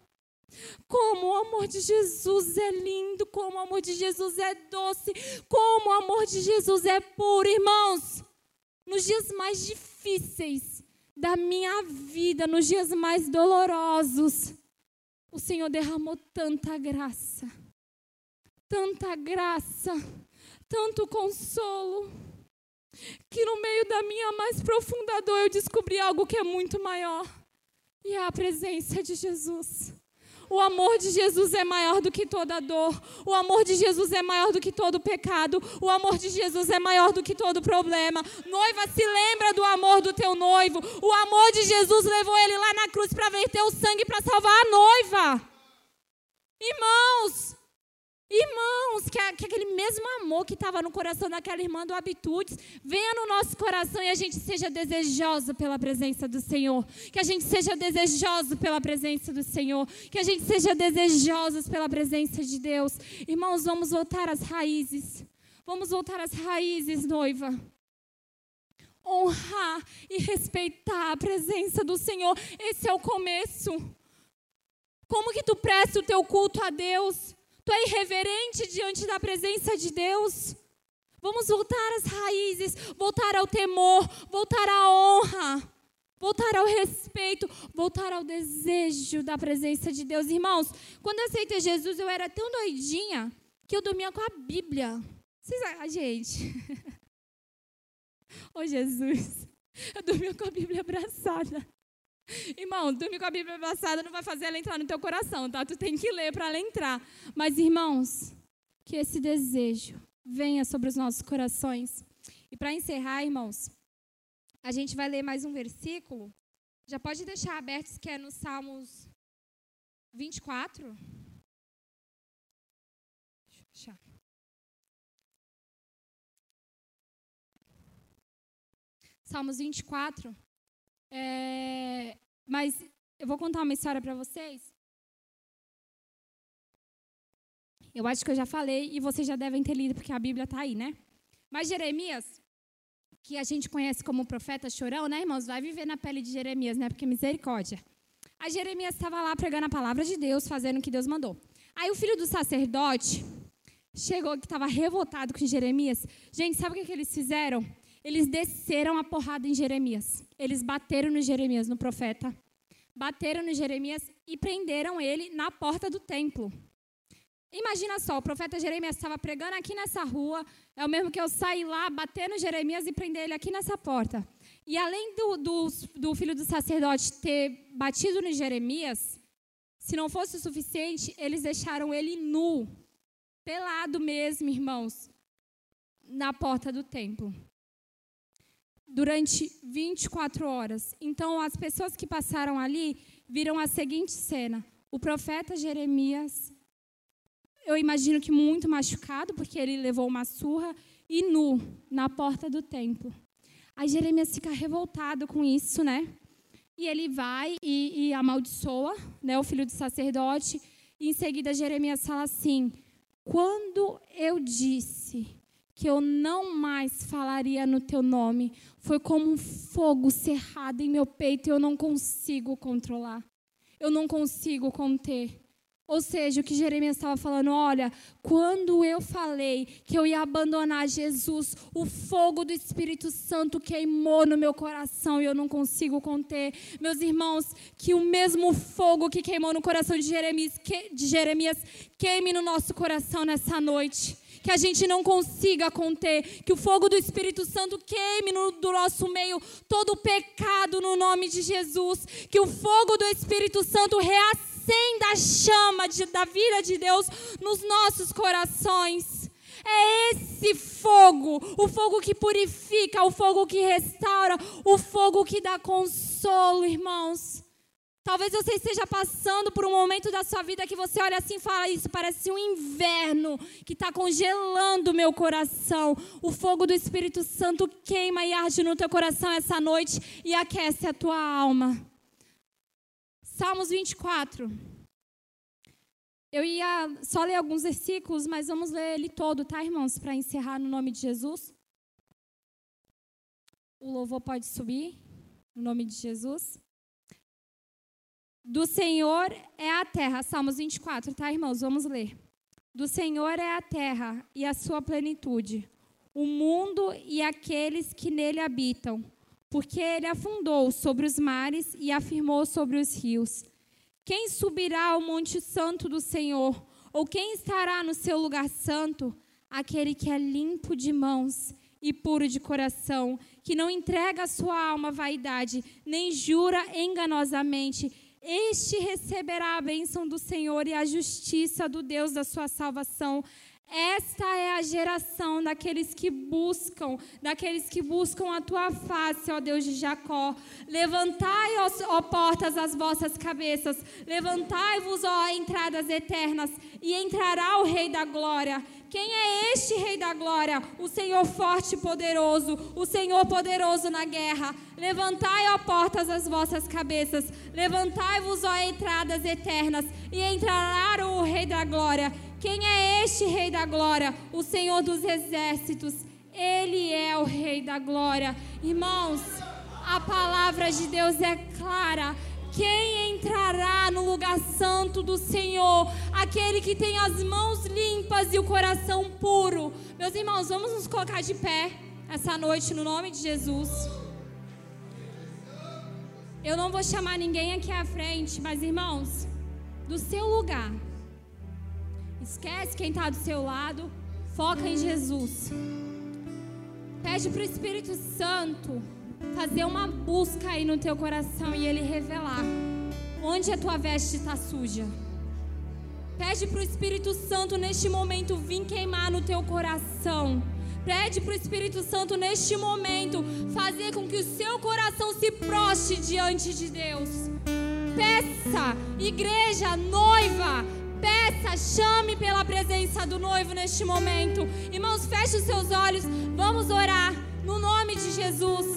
Como o amor de Jesus é lindo, como o amor de Jesus é doce, como o amor de Jesus é puro, irmãos. Nos dias mais difíceis da minha vida, nos dias mais dolorosos, o Senhor derramou tanta graça, tanta graça, tanto consolo, que no meio da minha mais profunda dor eu descobri algo que é muito maior, e é a presença de Jesus. O amor de Jesus é maior do que toda dor. O amor de Jesus é maior do que todo pecado. O amor de Jesus é maior do que todo problema. Noiva, se lembra do amor do teu noivo. O amor de Jesus levou ele lá na cruz para verter o sangue para salvar a noiva. Irmãos, Irmãos, que, que, aquele mesmo amor que estava no coração daquela irmã do Habitudes venha no nosso coração e a gente seja desejoso pela presença do Senhor. Que a gente seja desejoso pela presença do Senhor. Que a gente seja desejosos pela presença de Deus. Irmãos, vamos voltar às raízes. Vamos voltar às raízes, noiva. Honrar e respeitar a presença do Senhor. Esse é o começo. Como que tu presta o teu culto a Deus? Tu é irreverente diante da presença de Deus. Vamos voltar às raízes, voltar ao temor, voltar à honra, voltar ao respeito, voltar ao desejo da presença de Deus. Irmãos, quando eu aceitei Jesus, eu era tão doidinha que eu dormia com a Bíblia. Vocês, a gente. Ô oh, Jesus, eu dormi com a Bíblia abraçada. Irmão, dormir com a Bíblia abraçada não vai fazer ela entrar no teu coração, tá? Tu tem que ler para ela entrar. Mas, irmãos, que esse desejo venha sobre os nossos corações. E para encerrar, irmãos, a gente vai ler mais um versículo. Já pode deixar aberto, que é no Salmos 24. Deixa eu. Salmos 24. É, mas eu vou contar uma história para vocês. Eu acho que eu já falei e vocês já devem ter lido, porque a Bíblia está aí, né? Mas Jeremias, que a gente conhece como profeta chorão, né, irmãos? Vai viver na pele de Jeremias, né? Porque misericórdia. Aí Jeremias estava lá pregando a palavra de Deus, fazendo o que Deus mandou. Aí o filho do sacerdote chegou que estava revoltado com Jeremias. Gente, sabe o que, que eles fizeram? Eles desceram a porrada em Jeremias. Eles bateram no Jeremias, no profeta. Bateram no Jeremias e prenderam ele na porta do templo. Imagina só, o profeta Jeremias estava pregando aqui nessa rua, é o mesmo que eu sair lá, bater no Jeremias e prender ele aqui nessa porta. E além do, do, do filho do sacerdote ter batido no Jeremias, se não fosse o suficiente, eles deixaram ele nu, pelado mesmo, irmãos, na porta do templo durante 24 horas. Então, as pessoas que passaram ali viram a seguinte cena: o profeta Jeremias, eu imagino que muito machucado, porque ele levou uma surra, e nu, na porta do templo. Aí Jeremias fica revoltado com isso, né? E ele vai e, e amaldiçoa né, o filho do sacerdote. E em seguida, Jeremias fala assim: Quando eu disse que eu não mais falaria no teu nome. Foi como um fogo cerrado em meu peito e eu não consigo controlar. Eu não consigo conter. Ou seja, o que Jeremias estava falando, olha, quando eu falei que eu ia abandonar Jesus, o fogo do Espírito Santo queimou no meu coração e eu não consigo conter. Meus irmãos, que o mesmo fogo que queimou no coração de Jeremias, que, de Jeremias queime no nosso coração nessa noite que a gente não consiga conter, que o fogo do Espírito Santo queime no do nosso meio todo o pecado no nome de Jesus, que o fogo do Espírito Santo reacenda a chama de, da vida de Deus nos nossos corações. É esse fogo, o fogo que purifica, o fogo que restaura, o fogo que dá consolo, irmãos. Talvez você esteja passando por um momento da sua vida que você olha assim e fala: Isso parece um inverno que está congelando meu coração. O fogo do Espírito Santo queima e arde no teu coração essa noite e aquece a tua alma. Salmos 24. Eu ia só ler alguns versículos, mas vamos ler ele todo, tá, irmãos? Para encerrar no nome de Jesus. O louvor pode subir, no nome de Jesus. Do Senhor é a terra. Salmos 24, tá, irmãos? Vamos ler. Do Senhor é a terra e a sua plenitude, o mundo e aqueles que nele habitam, porque ele afundou sobre os mares e afirmou sobre os rios. Quem subirá ao monte santo do Senhor? Ou quem estará no seu lugar santo? Aquele que é limpo de mãos e puro de coração, que não entrega a sua alma à vaidade, nem jura enganosamente este receberá a bênção do Senhor e a justiça do Deus da sua salvação. Esta é a geração daqueles que buscam, daqueles que buscam a tua face, ó Deus de Jacó. Levantai, ó, ó portas, as vossas cabeças, levantai-vos, ó entradas eternas, e entrará o Rei da Glória. Quem é este Rei da Glória? O Senhor forte e poderoso, o Senhor poderoso na guerra. Levantai, ó portas, as vossas cabeças, levantai-vos, ó entradas eternas, e entrará o Rei da Glória. Quem é este Rei da Glória? O Senhor dos Exércitos. Ele é o Rei da Glória. Irmãos, a palavra de Deus é clara. Quem entrará no lugar santo do Senhor? Aquele que tem as mãos limpas e o coração puro. Meus irmãos, vamos nos colocar de pé essa noite no nome de Jesus. Eu não vou chamar ninguém aqui à frente, mas irmãos, do seu lugar, esquece quem está do seu lado, foca em Jesus. Pede para o Espírito Santo fazer uma busca aí no teu coração e ele revelar onde a tua veste está suja. Pede para o Espírito Santo neste momento vir queimar no teu coração. Pede para o Espírito Santo neste momento fazer com que o seu coração se proste diante de Deus. Peça, igreja, noiva, peça, chame pela presença do noivo neste momento. Irmãos, feche os seus olhos, vamos orar no nome de Jesus.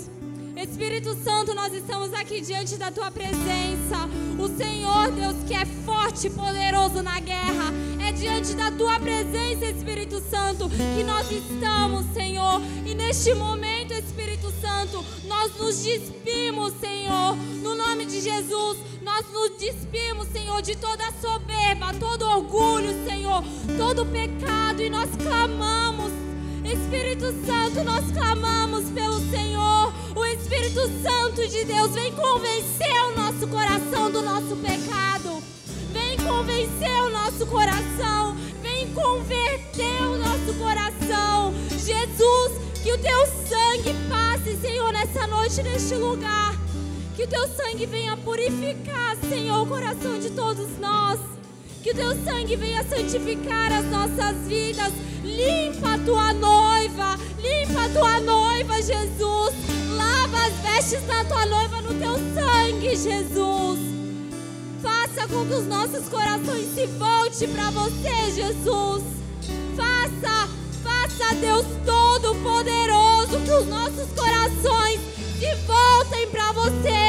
Espírito Santo, nós estamos aqui diante da tua presença. O Senhor, Deus, que é forte e poderoso na guerra, é diante da tua presença, Espírito Santo, que nós estamos, Senhor. E neste momento, Espírito Santo, nós nos despimos, Senhor, no nome de Jesus. Nós nos despimos, Senhor, de toda soberba, todo orgulho, Senhor, todo pecado, e nós clamamos, Espírito Santo, nós clamamos pelo Senhor. O Espírito Santo de Deus vem convencer o nosso coração do nosso pecado. Vem convencer o nosso coração. Vem converter o nosso coração. Jesus, que o teu sangue passe, Senhor, nessa noite, neste lugar. Que o teu sangue venha purificar, Senhor, o coração de todos nós. Que o teu sangue venha santificar as nossas vidas. Limpa a tua noiva. Limpa a tua noiva, Jesus. Lava as vestes da tua noiva no teu sangue, Jesus. Faça com que os nossos corações se voltem para você, Jesus. Faça, faça, Deus Todo-Poderoso, que os nossos corações se voltem para você.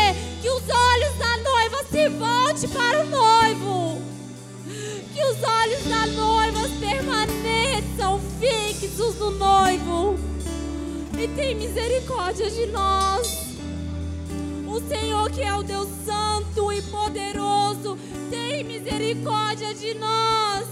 Os olhos da noiva permaneçam fixos no noivo. E tem misericórdia de nós. O Senhor, que é o Deus Santo e poderoso, tem misericórdia de nós.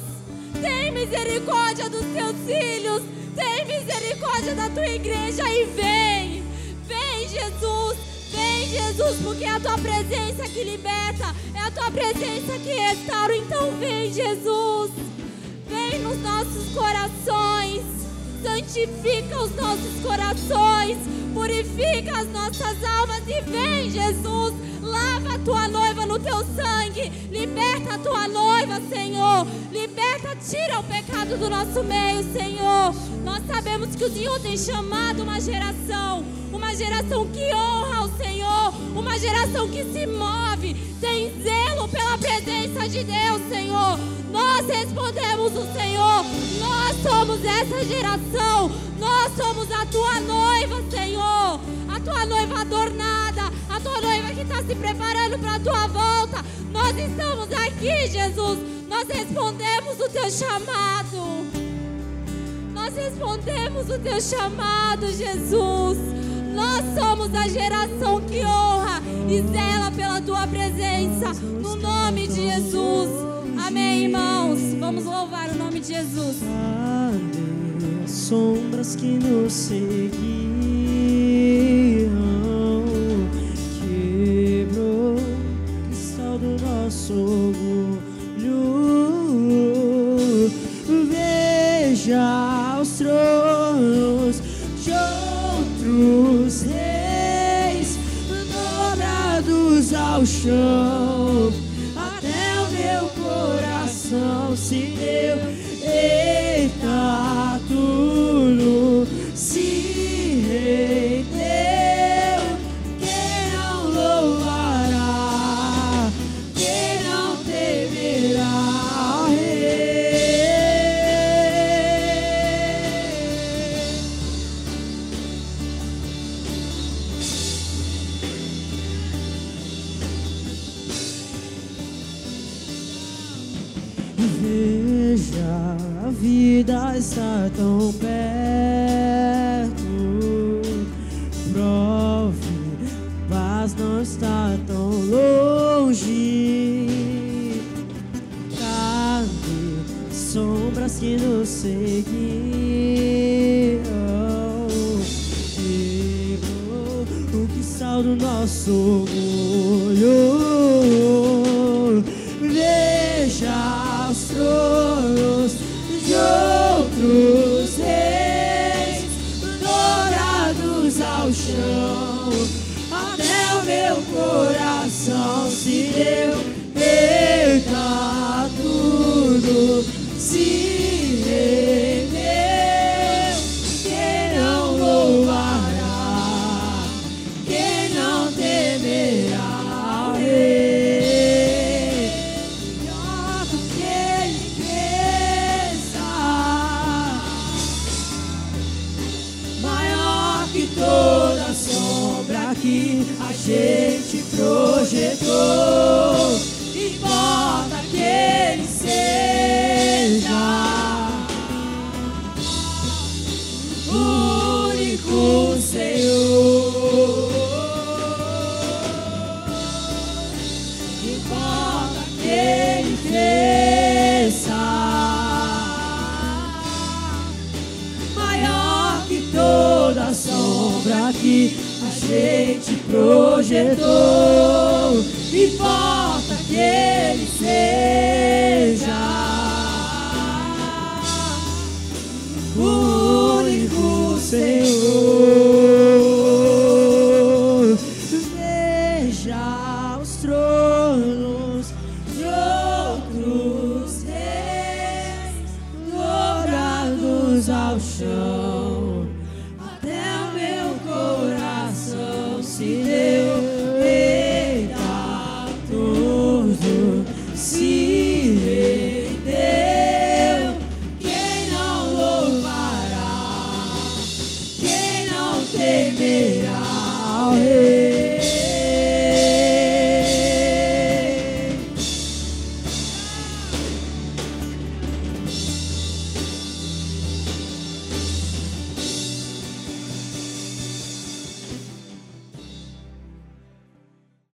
Tem misericórdia dos teus filhos. Tem misericórdia da tua igreja e vem. Vem, Jesus. Vem, Jesus, porque é a tua presença que liberta, é a tua presença que restaura. Então, vem, Jesus. Vem nos nossos corações. Santifica os nossos corações. Purifica as nossas almas. E vem, Jesus. Lava a tua noiva no teu sangue. Liberta a tua noiva, Senhor. Liberta, tira o pecado do nosso meio, Senhor. Nós sabemos que o Senhor tem chamado uma geração uma geração que honra Senhor, uma geração que se move, tem zelo pela presença de Deus, Senhor. Nós respondemos o Senhor, nós somos essa geração, nós somos a tua noiva, Senhor, a tua noiva adornada, a tua noiva que está se preparando para a tua volta. Nós estamos aqui, Jesus, nós respondemos o teu chamado. Nós respondemos o teu chamado, Jesus. Nós somos a geração que honra e zela pela tua presença. No nome de Jesus. Amém, irmãos. Vamos louvar o nome de Jesus. Sombras que nos seguiam?